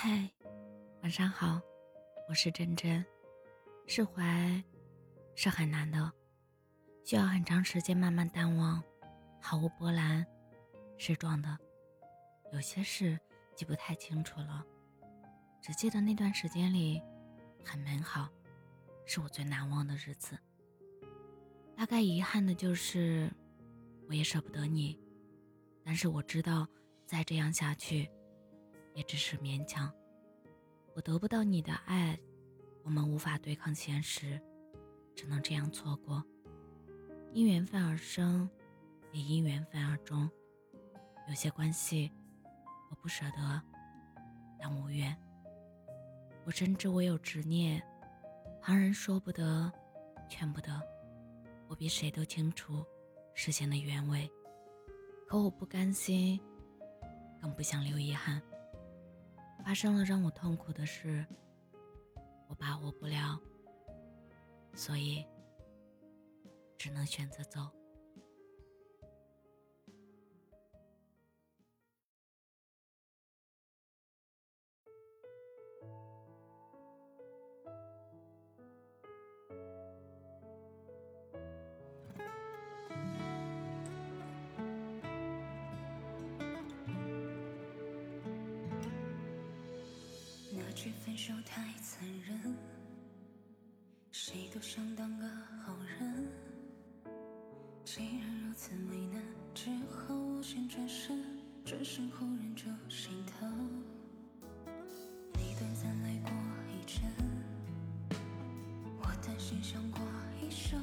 嗨，晚上好，我是真真。释怀是很难的，需要很长时间慢慢淡忘，毫无波澜，是装的。有些事记不太清楚了，只记得那段时间里很美好，是我最难忘的日子。大概遗憾的就是，我也舍不得你，但是我知道再这样下去。也只是勉强。我得不到你的爱，我们无法对抗现实，只能这样错过。因缘分而生，也因缘分而终。有些关系，我不舍得，但无缘。我深知我有执念，旁人说不得，劝不得。我比谁都清楚事情的原委，可我不甘心，更不想留遗憾。发生了让我痛苦的事，我把握不了，所以只能选择走。句分手太残忍，谁都想当个好人。既然如此为难，只好我先转身，转身后忍着心疼。你短暂来过一阵，我担心想过一生。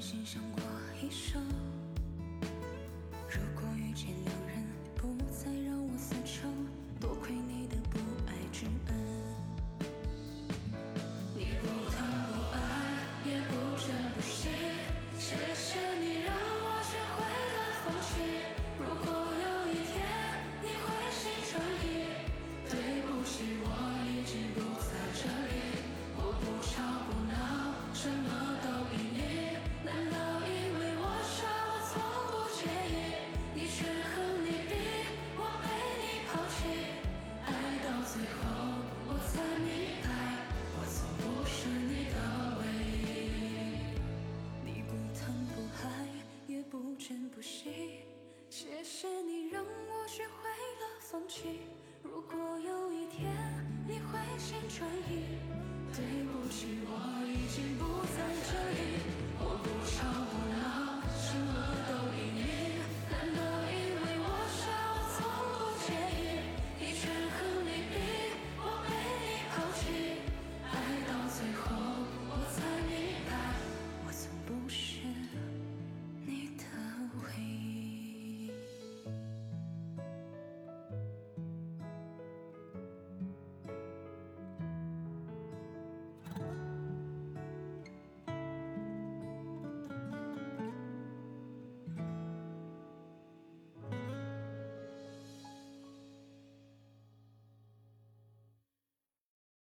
想过一生，